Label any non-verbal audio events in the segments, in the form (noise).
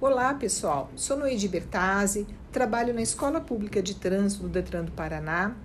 Olá, pessoal. Sou Noide Bertazzi, trabalho na Escola Pública de Trânsito do Detran do Paraná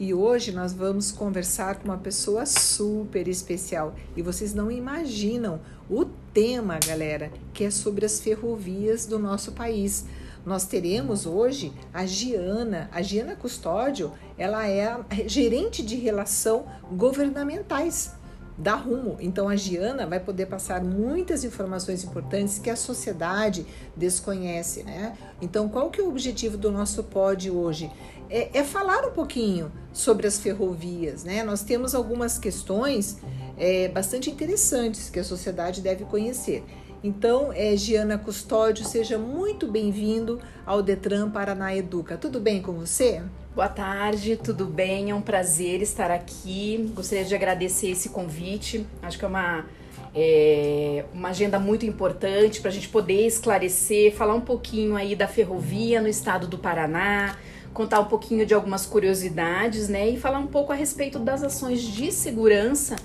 e hoje nós vamos conversar com uma pessoa super especial e vocês não imaginam o tema, galera, que é sobre as ferrovias do nosso país. Nós teremos hoje a Giana, a Giana Custódio, ela é gerente de relação governamentais dá rumo. Então a Giana vai poder passar muitas informações importantes que a sociedade desconhece, né? Então qual que é o objetivo do nosso pod hoje? É, é falar um pouquinho sobre as ferrovias, né? Nós temos algumas questões é, bastante interessantes que a sociedade deve conhecer. Então, é, Giana Custódio, seja muito bem-vindo ao Detran Paraná Educa. Tudo bem com você? Boa tarde, tudo bem? É um prazer estar aqui. Gostaria de agradecer esse convite. Acho que é uma, é, uma agenda muito importante para a gente poder esclarecer, falar um pouquinho aí da ferrovia no estado do Paraná, contar um pouquinho de algumas curiosidades, né? E falar um pouco a respeito das ações de segurança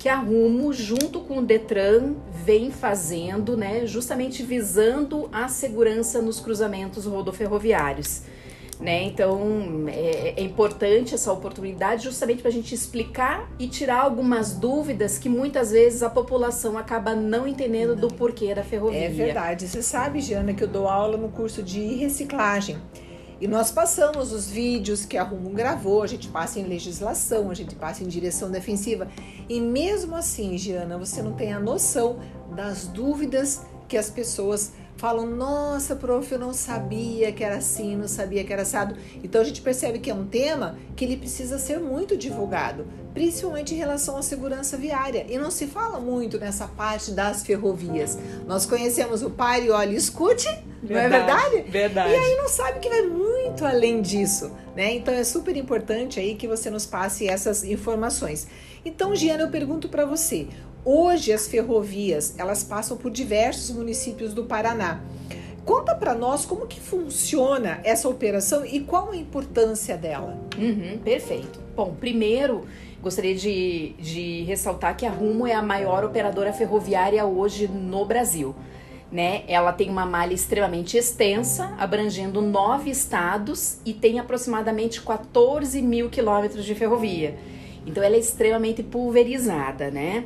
que a Rumo, junto com o Detran, vem fazendo, né? Justamente visando a segurança nos cruzamentos rodoferroviários. Né? Então é, é, importante essa oportunidade justamente para a gente explicar e tirar algumas dúvidas que muitas vezes a população acaba não entendendo do porquê da ferrovia. É verdade. Você sabe, Jana, que eu dou aula no curso de reciclagem. E nós passamos os vídeos que a Rumo gravou, a gente passa em legislação, a gente passa em direção defensiva. E mesmo assim, Giana, você não tem a noção das dúvidas que as pessoas falam: nossa, prof, eu não sabia que era assim, não sabia que era assado. Então a gente percebe que é um tema que ele precisa ser muito divulgado, principalmente em relação à segurança viária. E não se fala muito nessa parte das ferrovias. Nós conhecemos o pare, olhe, escute, verdade, não é verdade? Verdade. E aí não sabe que vai muito além disso, né? Então é super importante aí que você nos passe essas informações. Então, Giana, eu pergunto para você, Hoje as ferrovias, elas passam por diversos municípios do Paraná. Conta para nós como que funciona essa operação e qual a importância dela. Uhum, perfeito. Bom, primeiro gostaria de, de ressaltar que a Rumo é a maior operadora ferroviária hoje no Brasil. Né? Ela tem uma malha extremamente extensa, abrangendo nove estados e tem aproximadamente 14 mil quilômetros de ferrovia. Então ela é extremamente pulverizada, né?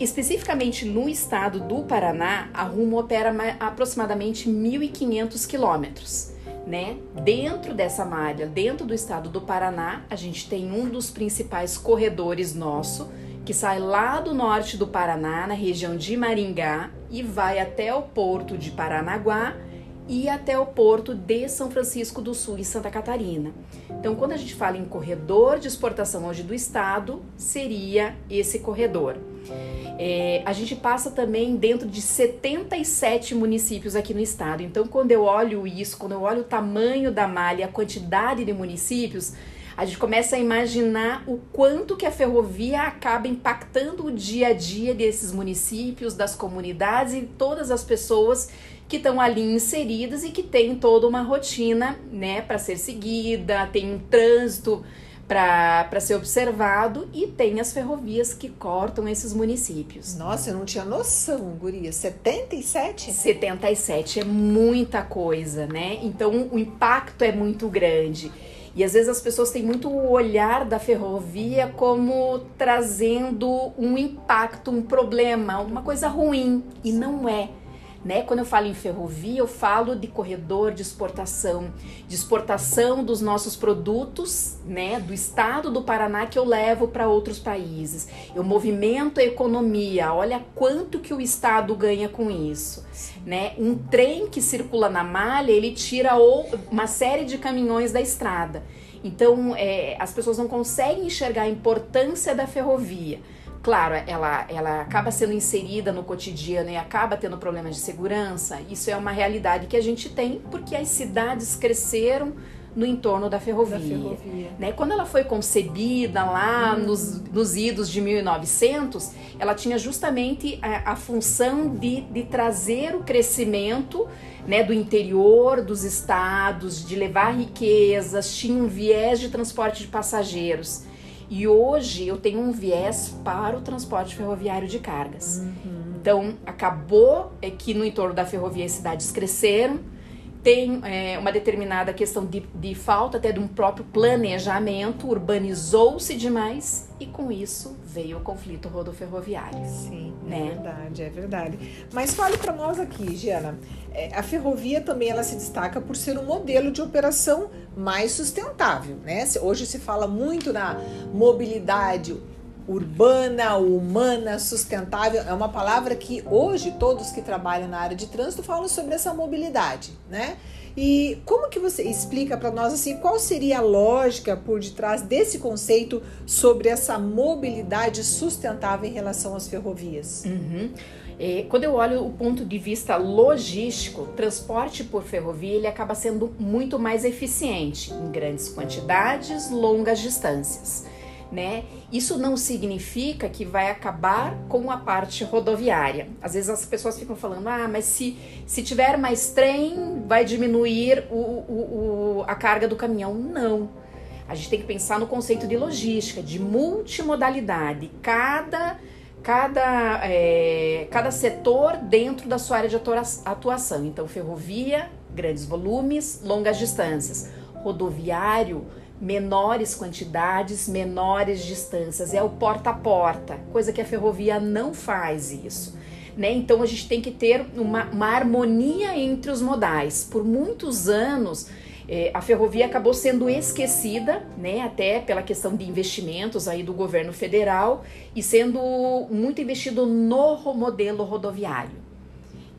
Especificamente no estado do Paraná, a Rumo opera aproximadamente 1.500 quilômetros. Né? Dentro dessa malha, dentro do estado do Paraná, a gente tem um dos principais corredores nosso, que sai lá do norte do Paraná, na região de Maringá, e vai até o porto de Paranaguá e até o porto de São Francisco do Sul, em Santa Catarina. Então, quando a gente fala em corredor de exportação hoje do estado, seria esse corredor. É, a gente passa também dentro de 77 municípios aqui no estado. Então, quando eu olho isso, quando eu olho o tamanho da malha, a quantidade de municípios, a gente começa a imaginar o quanto que a ferrovia acaba impactando o dia a dia desses municípios, das comunidades e todas as pessoas que estão ali inseridas e que têm toda uma rotina, né, para ser seguida, tem um trânsito para ser observado e tem as ferrovias que cortam esses municípios. Nossa, eu não tinha noção, Guria. 77? 77 é muita coisa, né? Então o impacto é muito grande. E às vezes as pessoas têm muito o olhar da ferrovia como trazendo um impacto, um problema, uma coisa ruim. E não é. Né? Quando eu falo em ferrovia, eu falo de corredor de exportação, de exportação dos nossos produtos, né, do estado do Paraná que eu levo para outros países. Eu movimento a economia. Olha quanto que o estado ganha com isso, né? Um trem que circula na malha, ele tira uma série de caminhões da estrada. Então, é, as pessoas não conseguem enxergar a importância da ferrovia claro, ela, ela acaba sendo inserida no cotidiano e acaba tendo problemas de segurança, isso é uma realidade que a gente tem porque as cidades cresceram no entorno da ferrovia. Da ferrovia. Né? Quando ela foi concebida lá hum. nos, nos idos de 1900, ela tinha justamente a, a função de, de trazer o crescimento né, do interior dos estados, de levar riquezas, tinha um viés de transporte de passageiros. E hoje eu tenho um viés para o transporte ferroviário de cargas. Uhum. Então, acabou é que no entorno da ferrovia as cidades cresceram, tem é, uma determinada questão de, de falta até de um próprio planejamento, urbanizou-se demais e com isso veio o conflito rodoferroviário. Sim, é né? é verdade, é verdade. Mas fale para nós aqui, Giana, é, a ferrovia também ela se destaca por ser um modelo de operação mais sustentável, né? Hoje se fala muito na mobilidade urbana, humana, sustentável, é uma palavra que hoje todos que trabalham na área de trânsito falam sobre essa mobilidade, né? E como que você explica para nós assim qual seria a lógica por detrás desse conceito sobre essa mobilidade sustentável em relação às ferrovias? Uhum. É, quando eu olho o ponto de vista logístico, transporte por ferrovia ele acaba sendo muito mais eficiente em grandes quantidades, longas distâncias né? Isso não significa que vai acabar com a parte rodoviária. Às vezes as pessoas ficam falando, ah, mas se, se tiver mais trem, vai diminuir o, o, o, a carga do caminhão. Não. A gente tem que pensar no conceito de logística, de multimodalidade. Cada, cada, é, cada setor dentro da sua área de atuação. Então, ferrovia, grandes volumes, longas distâncias. Rodoviário, menores quantidades, menores distâncias, é o porta a porta, coisa que a ferrovia não faz isso. Né? Então a gente tem que ter uma, uma harmonia entre os modais. Por muitos anos eh, a ferrovia acabou sendo esquecida, né? até pela questão de investimentos aí do governo federal e sendo muito investido no modelo rodoviário.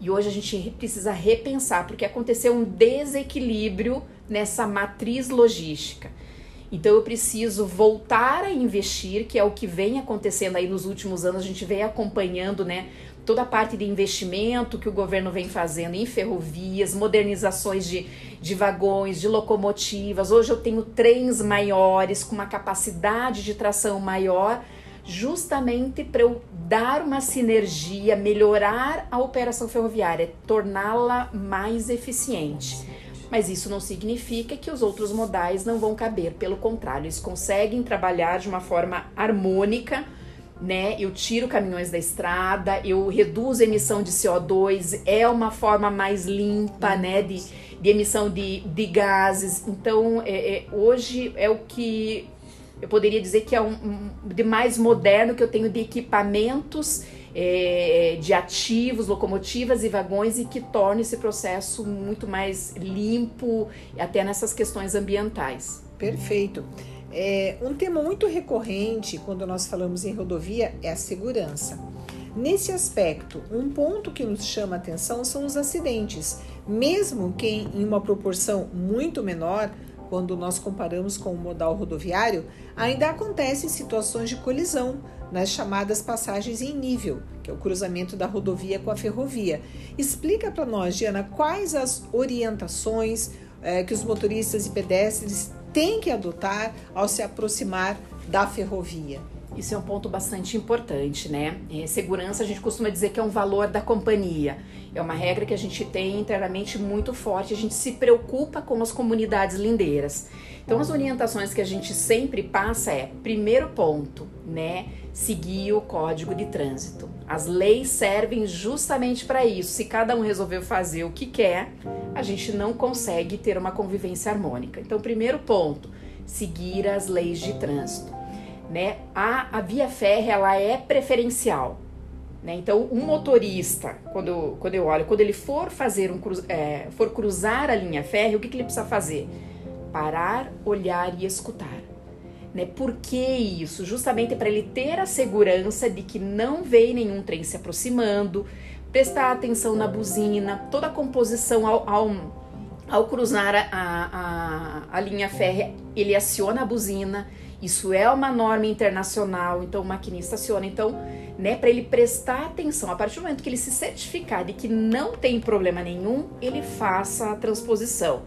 E hoje a gente precisa repensar, porque aconteceu um desequilíbrio nessa matriz logística. Então eu preciso voltar a investir, que é o que vem acontecendo aí nos últimos anos, a gente vem acompanhando, né? Toda a parte de investimento que o governo vem fazendo em ferrovias, modernizações de, de vagões, de locomotivas. Hoje eu tenho trens maiores, com uma capacidade de tração maior, justamente para eu dar uma sinergia, melhorar a operação ferroviária, torná-la mais eficiente. Mas isso não significa que os outros modais não vão caber, pelo contrário, eles conseguem trabalhar de uma forma harmônica, né? Eu tiro caminhões da estrada, eu reduzo a emissão de CO2, é uma forma mais limpa, né? De, de emissão de, de gases. Então, é, é, hoje é o que eu poderia dizer que é um, um de mais moderno que eu tenho de equipamentos é, de ativos, locomotivas e vagões e que torne esse processo muito mais limpo, até nessas questões ambientais. Perfeito. É, um tema muito recorrente quando nós falamos em rodovia é a segurança. Nesse aspecto, um ponto que nos chama a atenção são os acidentes, mesmo que em uma proporção muito menor, quando nós comparamos com o modal rodoviário, ainda acontecem situações de colisão nas chamadas passagens em nível, que é o cruzamento da rodovia com a ferrovia. Explica para nós, Diana, quais as orientações é, que os motoristas e pedestres têm que adotar ao se aproximar da ferrovia. Isso é um ponto bastante importante, né? É, segurança a gente costuma dizer que é um valor da companhia. É uma regra que a gente tem internamente muito forte. A gente se preocupa com as comunidades lindeiras. Então, as orientações que a gente sempre passa é: primeiro ponto, né? Seguir o código de trânsito. As leis servem justamente para isso. Se cada um resolveu fazer o que quer, a gente não consegue ter uma convivência harmônica. Então, primeiro ponto, seguir as leis de trânsito né? A, a via férrea ela é preferencial. Né? Então, um motorista, quando, quando eu olho, quando ele for fazer um é, for cruzar a linha férrea, o que, que ele precisa fazer? Parar, olhar e escutar. Né? Por que isso? Justamente para ele ter a segurança de que não vem nenhum trem se aproximando, prestar atenção na buzina, toda a composição ao, ao, ao cruzar a, a, a linha férrea, ele aciona a buzina isso é uma norma internacional, então o maquinista aciona. Então, né, para ele prestar atenção, a partir do momento que ele se certificar de que não tem problema nenhum, ele faça a transposição.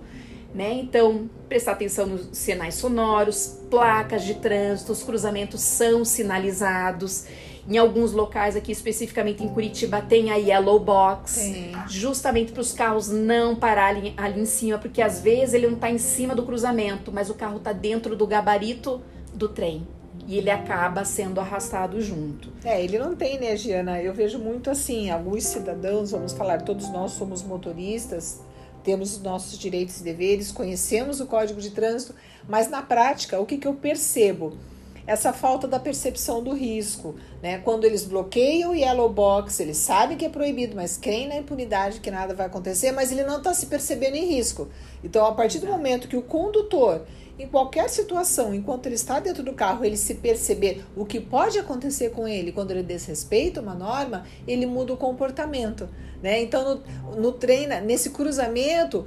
Né? Então, prestar atenção nos sinais sonoros, placas de trânsito, os cruzamentos são sinalizados. Em alguns locais, aqui especificamente em Curitiba, tem a Yellow Box, tem. justamente para os carros não pararem ali em cima, porque às vezes ele não está em cima do cruzamento, mas o carro está dentro do gabarito do trem. E ele acaba sendo arrastado junto. É, ele não tem, né, Giana? Eu vejo muito assim, alguns cidadãos, vamos falar, todos nós somos motoristas, temos os nossos direitos e deveres, conhecemos o Código de Trânsito, mas na prática, o que, que eu percebo? Essa falta da percepção do risco, né? Quando eles bloqueiam o yellow box, eles sabem que é proibido, mas creem na impunidade que nada vai acontecer, mas ele não está se percebendo em risco. Então, a partir do momento que o condutor em qualquer situação, enquanto ele está dentro do carro, ele se perceber o que pode acontecer com ele quando ele desrespeita uma norma, ele muda o comportamento. Né? Então, no, no treino, nesse cruzamento,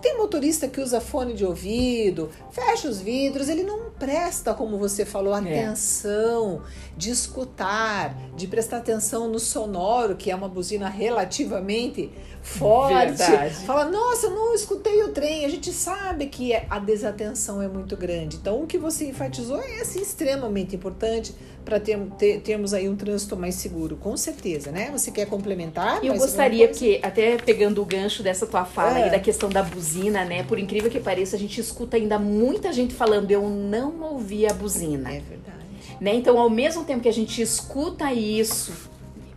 tem motorista que usa fone de ouvido, fecha os vidros, ele não presta, como você falou, é. atenção, é. de escutar, de prestar atenção no sonoro, que é uma buzina relativamente forte. Verdade. Fala, nossa, eu não escutei o trem. A gente sabe que a desatenção é muito grande. Então, o que você enfatizou é assim, extremamente importante para ter, ter, termos aí um trânsito mais seguro, com certeza, né? Você quer complementar? Eu gostaria que, até pegando o gancho dessa tua fala é. aí da questão da buzina, né? Por incrível que pareça, a gente escuta ainda muita gente falando, eu não ouvi a buzina. É verdade. Né? Então, ao mesmo tempo que a gente escuta isso,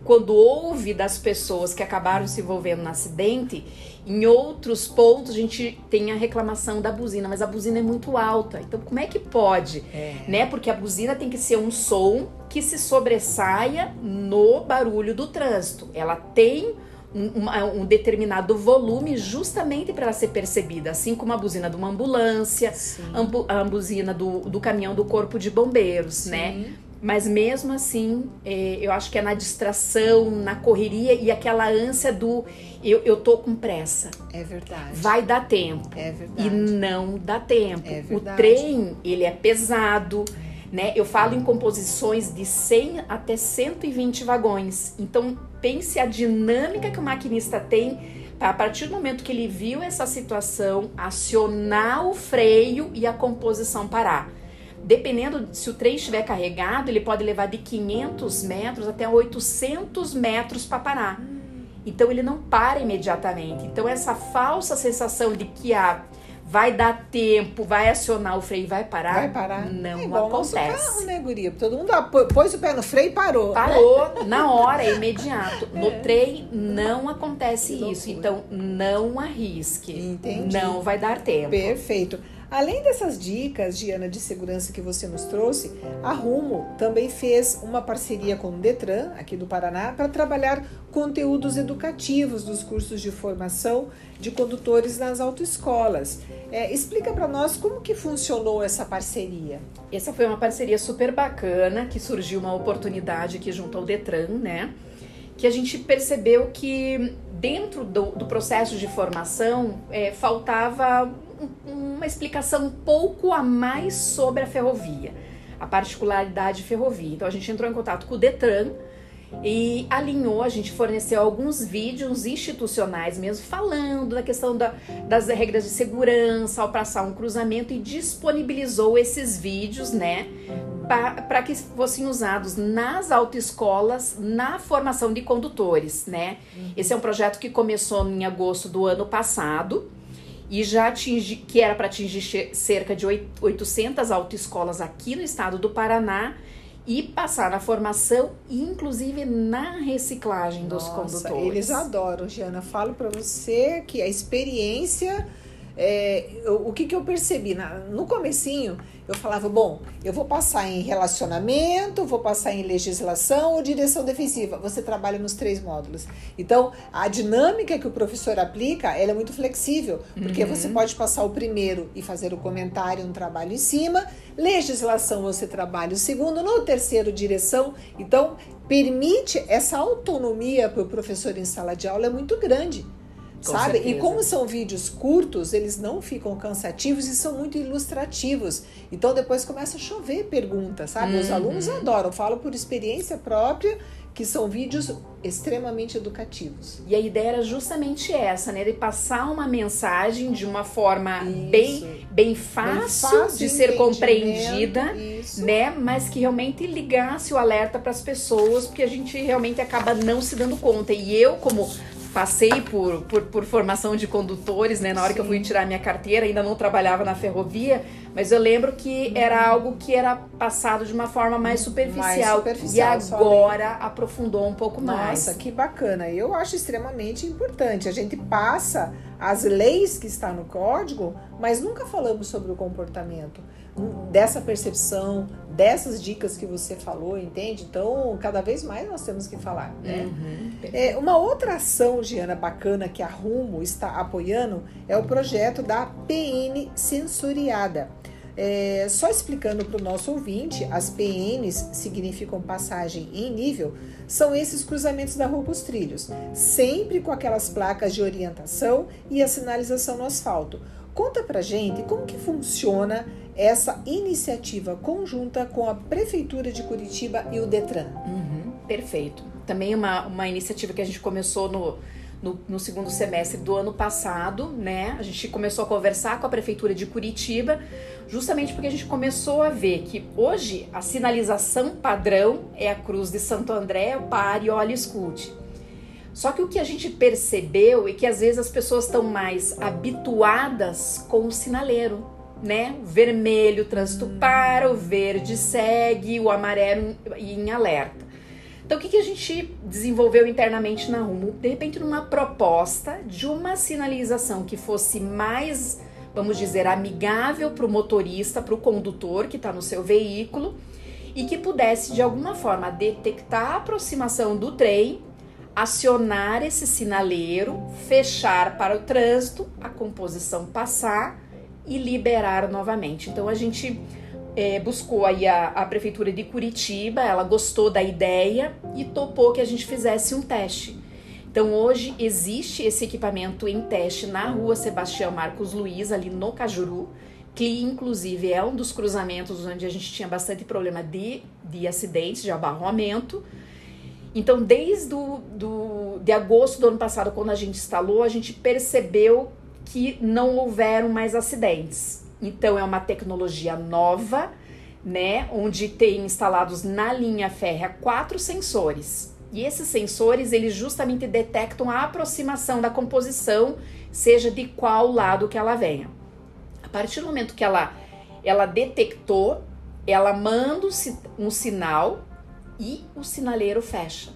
quando ouve das pessoas que acabaram se envolvendo no acidente, em outros pontos a gente tem a reclamação da buzina, mas a buzina é muito alta. Então como é que pode? É. Né? Porque a buzina tem que ser um som que se sobressaia no barulho do trânsito. Ela tem um, um, determinado volume justamente para ela ser percebida, assim como a buzina de uma ambulância, a buzina do, do caminhão do corpo de bombeiros, né? Sim. né? Mas mesmo assim, é, eu acho que é na distração, na correria e aquela ânsia do eu, eu tô com pressa. É verdade. Vai dar tempo. É verdade. E não dá tempo. É verdade. O trem, ele é pesado. Né? Eu falo em composições de 100 até 120 vagões. Então, pense a dinâmica que o maquinista tem para, a partir do momento que ele viu essa situação, acionar o freio e a composição parar dependendo se o trem estiver carregado, ele pode levar de 500 metros até 800 metros para parar. Então ele não para imediatamente. Então essa falsa sensação de que a vai dar tempo, vai acionar o freio e vai parar, vai parar. não é igual acontece. Nosso carro, né, guria? Todo mundo pôs o pé no freio e parou. Parou na hora, é (laughs) imediato. No é. trem não acontece isso, então não arrisque. Entendi. Não vai dar tempo. Perfeito. Além dessas dicas, Diana, de segurança que você nos trouxe, a Rumo também fez uma parceria com o Detran, aqui do Paraná, para trabalhar conteúdos educativos dos cursos de formação de condutores nas autoescolas. É, explica para nós como que funcionou essa parceria. Essa foi uma parceria super bacana, que surgiu uma oportunidade aqui junto ao Detran, né? Que a gente percebeu que dentro do, do processo de formação é, faltava uma explicação um pouco a mais sobre a ferrovia, a particularidade ferrovia. Então a gente entrou em contato com o Detran e alinhou, a gente forneceu alguns vídeos institucionais mesmo, falando da questão da, das regras de segurança ao passar um cruzamento e disponibilizou esses vídeos, né, para que fossem usados nas autoescolas na formação de condutores, né. Esse é um projeto que começou em agosto do ano passado e já atingi, que era para atingir cerca de 800 autoescolas aqui no estado do Paraná e passar na formação inclusive na reciclagem dos Nossa, condutores. Eles adoram, Giana. Falo para você que a experiência é, o que, que eu percebi? Na, no comecinho, eu falava, bom, eu vou passar em relacionamento, vou passar em legislação ou direção defensiva. Você trabalha nos três módulos. Então, a dinâmica que o professor aplica, ela é muito flexível, porque uhum. você pode passar o primeiro e fazer o comentário, um trabalho em cima. Legislação, você trabalha o segundo. No terceiro, direção. Então, permite essa autonomia para o professor em sala de aula é muito grande. Com sabe? Certeza. E como são vídeos curtos, eles não ficam cansativos e são muito ilustrativos. Então depois começa a chover perguntas, sabe? Uhum. Os alunos adoram, falo por experiência própria que são vídeos extremamente educativos. E a ideia era justamente essa, né? De passar uma mensagem de uma forma bem, bem fácil, bem fácil de ser compreendida, isso. né? Mas que realmente ligasse o alerta para as pessoas, porque a gente realmente acaba não se dando conta. E eu, como passei por, por, por, formação de condutores, né? Na hora Sim. que eu fui tirar minha carteira, ainda não trabalhava na ferrovia, mas eu lembro que era algo que era passado de uma forma mais superficial. Mais superficial e agora aprofundou um pouco Nossa, mais. Nossa, que bacana. Eu acho extremamente importante. A gente passa as leis que está no código, mas nunca falamos sobre o comportamento dessa percepção, dessas dicas que você falou, entende? Então, cada vez mais nós temos que falar, né? Uhum, é, uma outra ação, Giana, bacana que a Rumo está apoiando é o projeto da PN Sensoriada. É, só explicando para o nosso ouvinte, as PNs significam passagem em nível, são esses cruzamentos da rua para os trilhos, sempre com aquelas placas de orientação e a sinalização no asfalto. Conta pra gente como que funciona essa iniciativa conjunta com a Prefeitura de Curitiba e o Detran. Uhum, perfeito. Também uma, uma iniciativa que a gente começou no, no, no, segundo semestre do ano passado, né? A gente começou a conversar com a Prefeitura de Curitiba, justamente porque a gente começou a ver que hoje a sinalização padrão é a Cruz de Santo André, pare, olhe e escute. Só que o que a gente percebeu é que às vezes as pessoas estão mais habituadas com o sinaleiro, né? Vermelho, trânsito hum. para, o verde segue, o amarelo em alerta. Então, o que, que a gente desenvolveu internamente na Rumo? De repente, numa proposta de uma sinalização que fosse mais, vamos dizer, amigável para o motorista, para o condutor que está no seu veículo e que pudesse, de alguma forma, detectar a aproximação do trem acionar esse sinaleiro, fechar para o trânsito, a composição passar e liberar novamente. Então a gente é, buscou aí a, a prefeitura de Curitiba, ela gostou da ideia e topou que a gente fizesse um teste. Então hoje existe esse equipamento em teste na rua Sebastião Marcos Luiz, ali no Cajuru, que inclusive é um dos cruzamentos onde a gente tinha bastante problema de, de acidentes, de abarroamento. Então, desde do, do, de agosto do ano passado, quando a gente instalou, a gente percebeu que não houveram mais acidentes. Então, é uma tecnologia nova, né? Onde tem instalados na linha férrea quatro sensores. E esses sensores, eles justamente detectam a aproximação da composição, seja de qual lado que ela venha. A partir do momento que ela, ela detectou, ela manda um sinal e o sinaleiro fecha.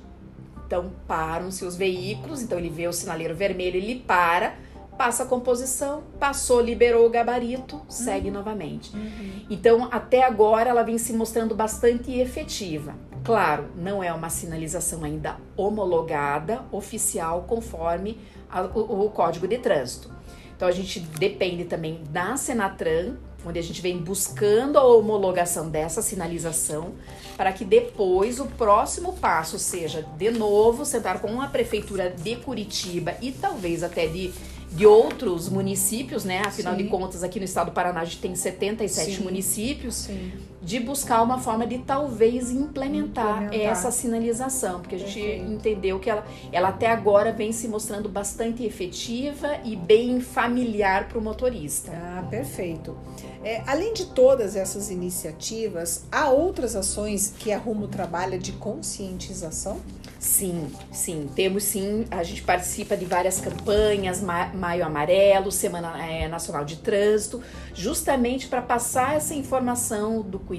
Então param-se os veículos, então ele vê o sinaleiro vermelho, ele para, passa a composição, passou, liberou o gabarito, segue uhum. novamente. Uhum. Então, até agora ela vem se mostrando bastante efetiva. Claro, não é uma sinalização ainda homologada, oficial, conforme a, o, o Código de Trânsito. Então a gente depende também da Senatran, onde a gente vem buscando a homologação dessa sinalização, para que depois o próximo passo seja, de novo, sentar com a prefeitura de Curitiba e talvez até de de outros municípios, né? Afinal Sim. de contas, aqui no estado do Paraná a gente tem 77 Sim. municípios, Sim. De buscar uma forma de talvez implementar, implementar. essa sinalização, porque a gente Perfeito. entendeu que ela, ela até agora vem se mostrando bastante efetiva e bem familiar para o motorista. Ah, perfeito. É, além de todas essas iniciativas, há outras ações que a Rumo trabalha de conscientização? Sim, sim, temos sim. A gente participa de várias campanhas, Maio Amarelo, Semana é, Nacional de Trânsito, justamente para passar essa informação do cuidado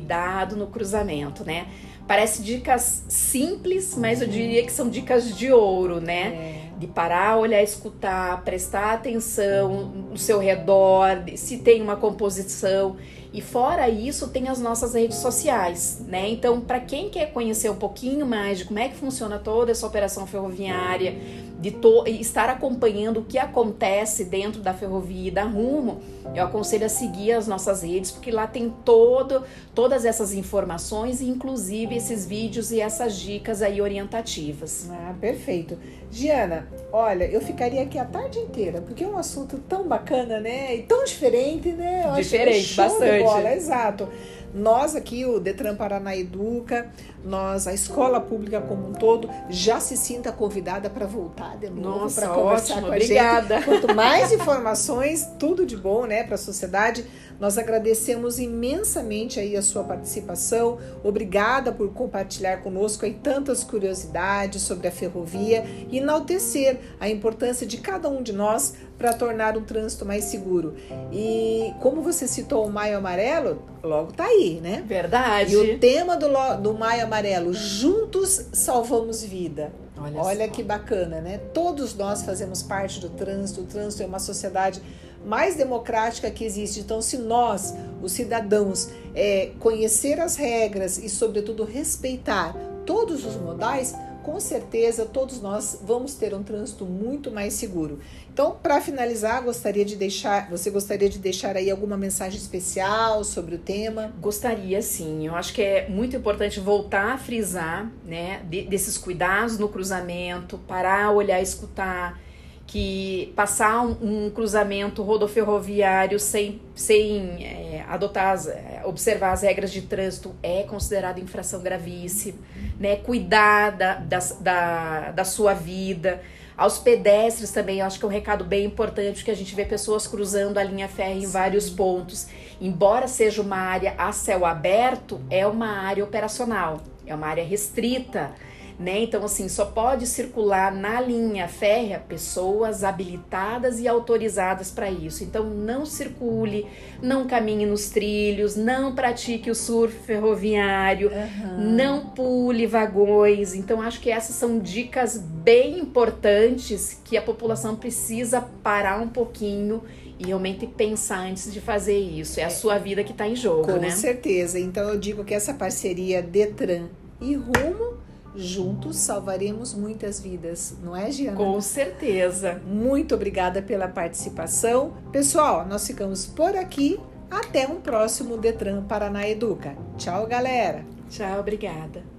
no cruzamento, né? Parece dicas simples, mas eu diria que são dicas de ouro, né? É. De parar, olhar, escutar, prestar atenção no seu redor, se tem uma composição. E fora isso, tem as nossas redes sociais, né? Então, para quem quer conhecer um pouquinho mais de como é que funciona toda essa operação ferroviária, de estar acompanhando o que acontece dentro da ferrovia e da Rumo, eu aconselho a seguir as nossas redes, porque lá tem todo, todas essas informações, inclusive esses vídeos e essas dicas aí orientativas. Ah, perfeito. Giana, olha, eu ficaria aqui a tarde inteira, porque é um assunto tão bacana, né? E tão diferente, né? Eu diferente, bastante. Bola, exato. Nós aqui, o Detran Paraná Educa, nós, a escola pública como um todo, já se sinta convidada para voltar de novo para conversar ótimo, com a obrigada. gente. Quanto mais informações, tudo de bom, né, para a sociedade. Nós agradecemos imensamente aí a sua participação. Obrigada por compartilhar conosco aí tantas curiosidades sobre a ferrovia e enaltecer a importância de cada um de nós para tornar o trânsito mais seguro. E como você citou o Maio Amarelo, logo tá aí, né? Verdade. E o tema do, do Maio Amarelo, juntos salvamos vida. Olha, Olha que bacana, né? Todos nós fazemos parte do trânsito. O trânsito é uma sociedade mais democrática que existe. Então, se nós, os cidadãos, é, conhecer as regras e, sobretudo, respeitar todos os modais, com certeza todos nós vamos ter um trânsito muito mais seguro. Então, para finalizar, gostaria de deixar, você gostaria de deixar aí alguma mensagem especial sobre o tema? Gostaria sim. Eu acho que é muito importante voltar a frisar, né, desses cuidados no cruzamento, parar, olhar, escutar que passar um, um cruzamento rodoferroviário sem, sem é, adotar, as, é, observar as regras de trânsito é considerado infração gravíssima, né? Cuidar da, da, da, da sua vida. Aos pedestres também, eu acho que é um recado bem importante, que a gente vê pessoas cruzando a linha férrea em vários pontos. Embora seja uma área a céu aberto, é uma área operacional, é uma área restrita né? Então, assim, só pode circular na linha férrea pessoas habilitadas e autorizadas para isso. Então, não circule, não caminhe nos trilhos, não pratique o surf ferroviário, uhum. não pule vagões. Então, acho que essas são dicas bem importantes que a população precisa parar um pouquinho e realmente pensar antes de fazer isso. É a sua vida que está em jogo, Com né? Com certeza. Então eu digo que essa parceria Detran e Rumo Juntos salvaremos muitas vidas, não é, Giana? Com certeza. Muito obrigada pela participação. Pessoal, nós ficamos por aqui. Até um próximo Detran Paraná Educa. Tchau, galera. Tchau, obrigada.